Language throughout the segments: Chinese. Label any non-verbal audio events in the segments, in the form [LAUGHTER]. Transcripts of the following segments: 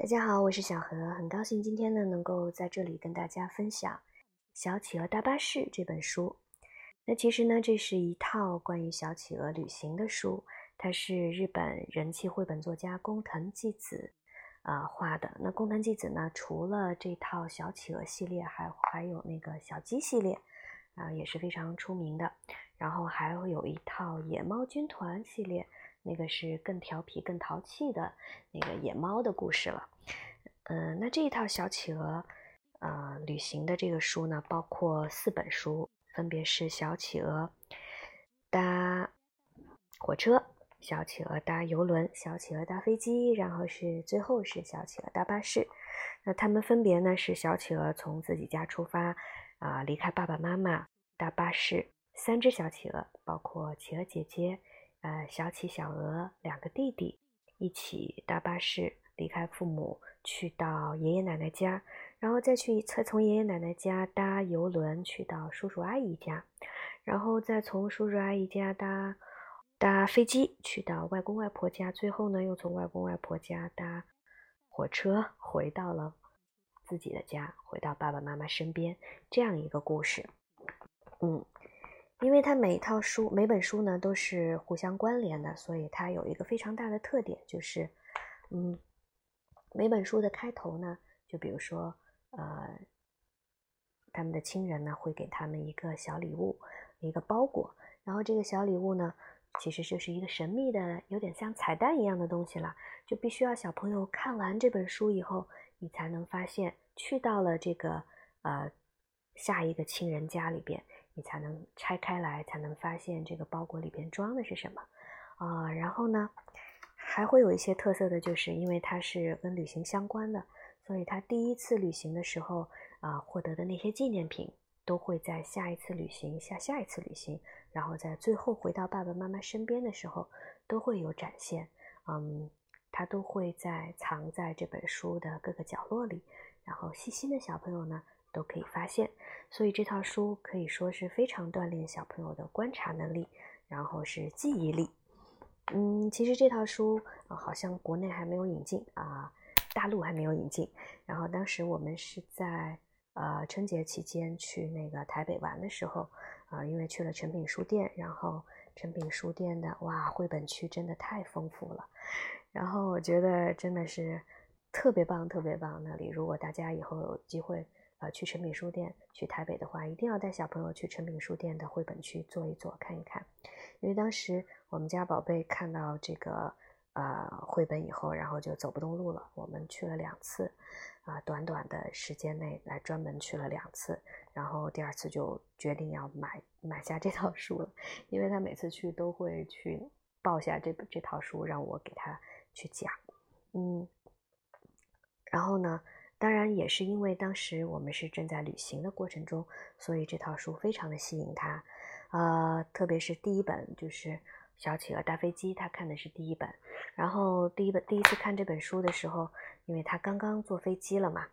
大家好，我是小何，很高兴今天呢能够在这里跟大家分享《小企鹅大巴士》这本书。那其实呢，这是一套关于小企鹅旅行的书，它是日本人气绘本作家工藤纪子啊画的。那工藤纪子呢，除了这套小企鹅系列，还还有那个小鸡系列啊，也是非常出名的。然后还会有一套野猫军团系列。那个是更调皮、更淘气的那个野猫的故事了。嗯，那这一套小企鹅，呃，旅行的这个书呢，包括四本书，分别是小企鹅搭火车、小企鹅搭游轮、小企鹅搭飞机，然后是最后是小企鹅搭巴士。那他们分别呢是小企鹅从自己家出发，啊，离开爸爸妈妈搭巴士，三只小企鹅，包括企鹅姐姐。呃，小企小鹅两个弟弟一起搭巴士离开父母，去到爷爷奶奶家，然后再去再从爷爷奶奶家搭游轮去到叔叔阿姨家，然后再从叔叔阿姨家搭搭飞机去到外公外婆家，最后呢又从外公外婆家搭火车回到了自己的家，回到爸爸妈妈身边，这样一个故事，嗯。因为它每一套书、每本书呢都是互相关联的，所以它有一个非常大的特点，就是，嗯，每本书的开头呢，就比如说，呃，他们的亲人呢会给他们一个小礼物，一个包裹，然后这个小礼物呢，其实就是一个神秘的，有点像彩蛋一样的东西了，就必须要小朋友看完这本书以后，你才能发现去到了这个呃下一个亲人家里边。你才能拆开来，才能发现这个包裹里边装的是什么啊？然后呢，还会有一些特色的，就是因为它是跟旅行相关的，所以他第一次旅行的时候啊，获得的那些纪念品，都会在下一次旅行、下下一次旅行，然后在最后回到爸爸妈妈身边的时候，都会有展现。嗯，他都会在藏在这本书的各个角落里，然后细心的小朋友呢。都可以发现，所以这套书可以说是非常锻炼小朋友的观察能力，然后是记忆力。嗯，其实这套书，好像国内还没有引进啊，大陆还没有引进。然后当时我们是在呃春节期间去那个台北玩的时候啊，因为去了诚品书店，然后诚品书店的哇绘本区真的太丰富了，然后我觉得真的是特别棒，特别棒。那里如果大家以后有机会。呃，去诚品书店，去台北的话，一定要带小朋友去诚品书店的绘本区坐一坐，看一看。因为当时我们家宝贝看到这个呃绘本以后，然后就走不动路了。我们去了两次，啊，短短的时间内来专门去了两次，然后第二次就决定要买买下这套书了，因为他每次去都会去抱下这这套书，让我给他去讲，嗯，然后呢？当然也是因为当时我们是正在旅行的过程中，所以这套书非常的吸引他，呃，特别是第一本就是《小企鹅大飞机》，他看的是第一本。然后第一本第一次看这本书的时候，因为他刚刚坐飞机了嘛，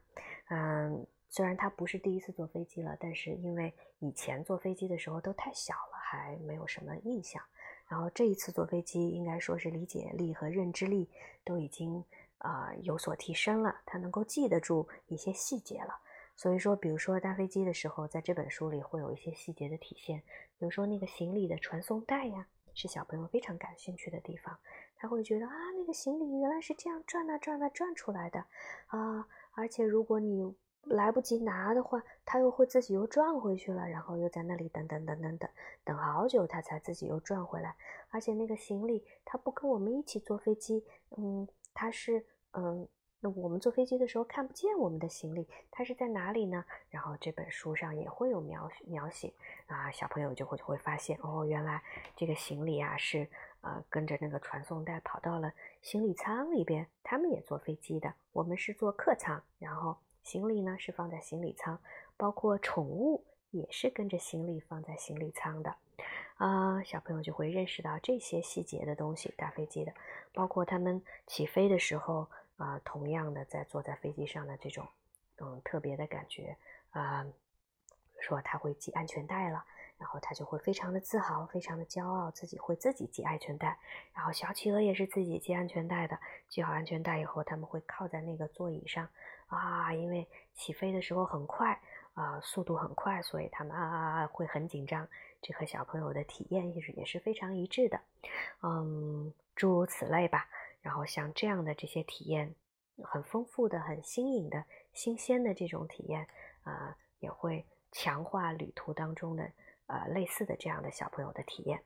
嗯，虽然他不是第一次坐飞机了，但是因为以前坐飞机的时候都太小了，还没有什么印象。然后这一次坐飞机，应该说是理解力和认知力都已经。啊，有所提升了，他能够记得住一些细节了。所以说，比如说搭飞机的时候，在这本书里会有一些细节的体现。比如说那个行李的传送带呀，是小朋友非常感兴趣的地方。他会觉得啊，那个行李原来是这样转啊转啊转出来的啊！而且如果你来不及拿的话，他又会自己又转回去了，然后又在那里等等等等等等好久，他才自己又转回来。而且那个行李，他不跟我们一起坐飞机，嗯。它是，嗯，那我们坐飞机的时候看不见我们的行李，它是在哪里呢？然后这本书上也会有描描写啊，小朋友就会就会发现，哦，原来这个行李啊是，呃，跟着那个传送带跑到了行李舱里边。他们也坐飞机的，我们是坐客舱，然后行李呢是放在行李舱，包括宠物也是跟着行李放在行李舱的。啊，小朋友就会认识到这些细节的东西。搭飞机的，包括他们起飞的时候啊，同样的在坐在飞机上的这种嗯特别的感觉啊，说他会系安全带了，然后他就会非常的自豪，非常的骄傲，自己会自己系安全带。然后小企鹅也是自己系安全带的，系好安全带以后，他们会靠在那个座椅上啊，因为起飞的时候很快啊，速度很快，所以他们啊啊啊会很紧张。这和小朋友的体验也是也是非常一致的，嗯，诸如此类吧。然后像这样的这些体验，很丰富的、很新颖的、新鲜的这种体验啊，也会强化旅途当中的。呃，类似的这样的小朋友的体验。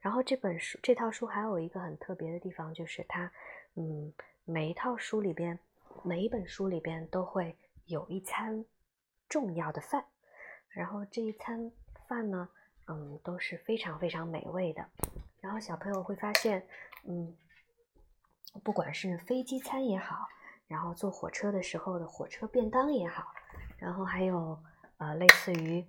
然后这本书这套书还有一个很特别的地方，就是它，嗯，每一套书里边，每一本书里边都会有一餐重要的饭。然后这一餐饭呢，嗯，都是非常非常美味的。然后小朋友会发现，嗯，不管是飞机餐也好，然后坐火车的时候的火车便当也好，然后还有呃，类似于。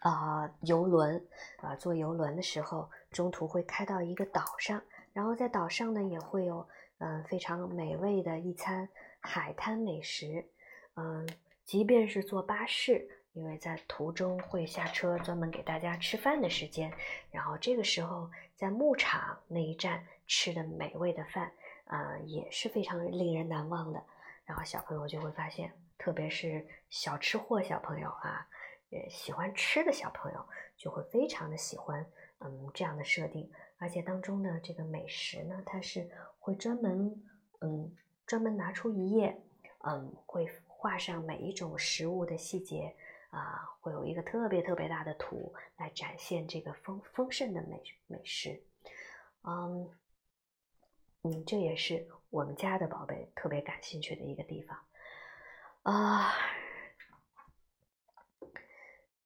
啊，游轮啊，坐游轮的时候，中途会开到一个岛上，然后在岛上呢，也会有嗯非常美味的一餐海滩美食。嗯，即便是坐巴士，因为在途中会下车专门给大家吃饭的时间，然后这个时候在牧场那一站吃的美味的饭，啊，也是非常令人难忘的。然后小朋友就会发现，特别是小吃货小朋友啊。呃喜欢吃的小朋友就会非常的喜欢，嗯，这样的设定，而且当中的这个美食呢，它是会专门，嗯，专门拿出一页，嗯，会画上每一种食物的细节，啊，会有一个特别特别大的图来展现这个丰丰盛的美美食，嗯，嗯，这也是我们家的宝贝特别感兴趣的一个地方，啊。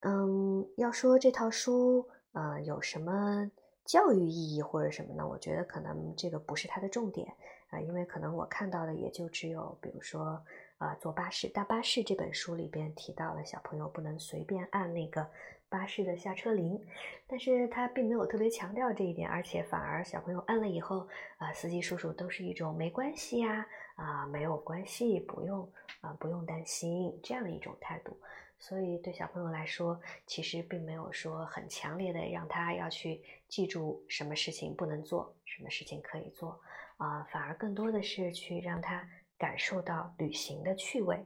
嗯，要说这套书，呃，有什么教育意义或者什么呢？我觉得可能这个不是它的重点啊，因为可能我看到的也就只有，比如说，啊，坐巴士，大巴士这本书里边提到了小朋友不能随便按那个巴士的下车铃，但是他并没有特别强调这一点，而且反而小朋友按了以后，啊，司机叔叔都是一种没关系呀，啊，没有关系，不用啊，不用担心这样的一种态度。所以对小朋友来说，其实并没有说很强烈的让他要去记住什么事情不能做，什么事情可以做，啊，反而更多的是去让他感受到旅行的趣味。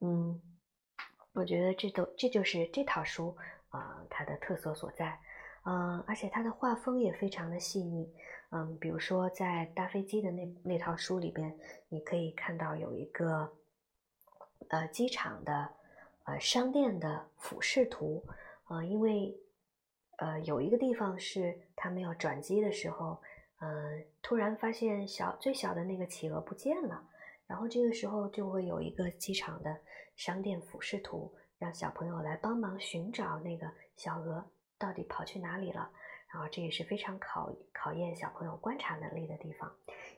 嗯，我觉得这都这就是这套书啊它的特色所在。嗯，而且它的画风也非常的细腻。嗯，比如说在搭飞机的那那套书里边，你可以看到有一个呃机场的。呃，商店的俯视图，呃，因为呃有一个地方是他们要转机的时候，嗯，突然发现小最小的那个企鹅不见了，然后这个时候就会有一个机场的商店俯视图，让小朋友来帮忙寻找那个小鹅到底跑去哪里了，然后这也是非常考考验小朋友观察能力的地方，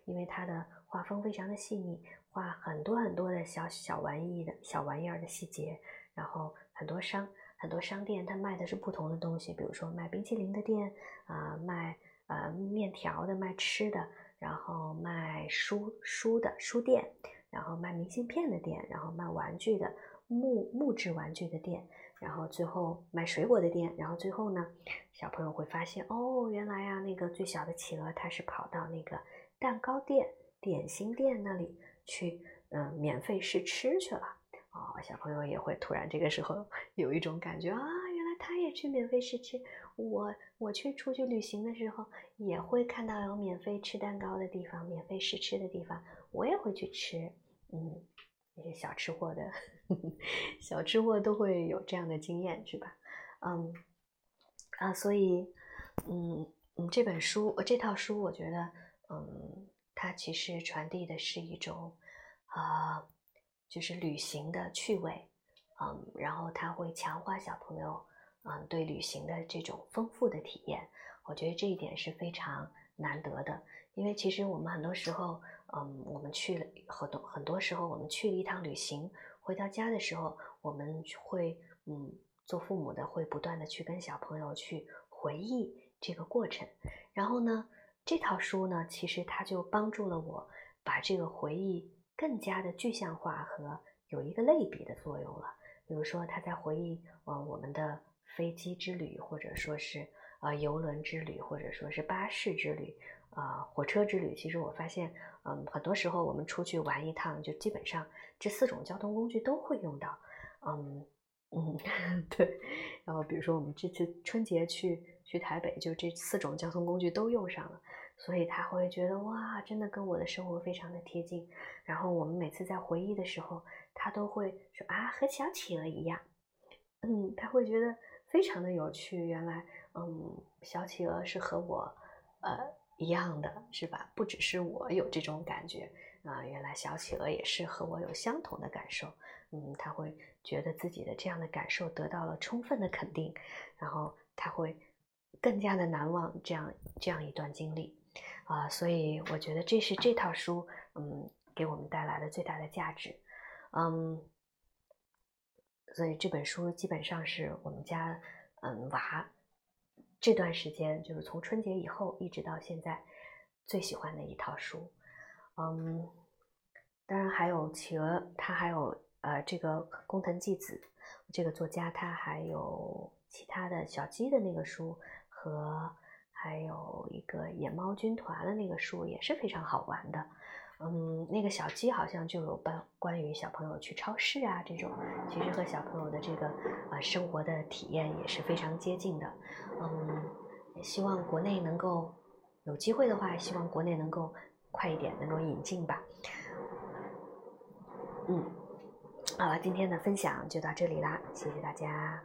因为它的画风非常的细腻，画很多很多的小小玩意的小玩意儿的细节。然后很多商很多商店，它卖的是不同的东西，比如说卖冰淇淋的店啊，卖呃面条的，卖吃的，然后卖书书的书店，然后卖明信片的店，然后卖玩具的木木质玩具的店，然后最后卖水果的店，然后最后呢，小朋友会发现哦，原来呀，那个最小的企鹅它是跑到那个蛋糕店、点心店那里去，嗯，免费试吃去了。哦，小朋友也会突然这个时候有一种感觉啊，去免费试吃。我我去出去旅行的时候，也会看到有免费吃蛋糕的地方，免费试吃的地方，我也会去吃。嗯，那些小吃货的 [LAUGHS] 小吃货都会有这样的经验，是吧？嗯啊，所以嗯嗯，这本书这套书，我觉得嗯，它其实传递的是一种啊。就是旅行的趣味，嗯，然后它会强化小朋友，嗯，对旅行的这种丰富的体验。我觉得这一点是非常难得的，因为其实我们很多时候，嗯，我们去了很多很多时候，我们去了一趟旅行，回到家的时候，我们会，嗯，做父母的会不断的去跟小朋友去回忆这个过程。然后呢，这套书呢，其实它就帮助了我把这个回忆。更加的具象化和有一个类比的作用了。比如说，他在回忆呃我们的飞机之旅，或者说是啊游轮之旅，或者说是巴士之旅，啊火车之旅。其实我发现，嗯，很多时候我们出去玩一趟，就基本上这四种交通工具都会用到。嗯嗯，[LAUGHS] 对。然后比如说我们这次春节去去台北，就这四种交通工具都用上了。所以他会觉得哇，真的跟我的生活非常的贴近。然后我们每次在回忆的时候，他都会说啊，和小企鹅一样。嗯，他会觉得非常的有趣。原来，嗯，小企鹅是和我呃一样的，是吧？不只是我有这种感觉啊，原来小企鹅也是和我有相同的感受。嗯，他会觉得自己的这样的感受得到了充分的肯定，然后他会更加的难忘这样这样一段经历。啊，所以我觉得这是这套书，嗯，给我们带来的最大的价值，嗯，所以这本书基本上是我们家，嗯，娃这段时间，就是从春节以后一直到现在最喜欢的一套书，嗯，当然还有企鹅，他还有呃这个工藤纪子这个作家，他还有其他的小鸡的那个书和。还有一个野猫军团的那个书也是非常好玩的，嗯，那个小鸡好像就有关关于小朋友去超市啊这种，其实和小朋友的这个啊生活的体验也是非常接近的，嗯，希望国内能够有机会的话，希望国内能够快一点能够引进吧，嗯，好了，今天的分享就到这里啦，谢谢大家。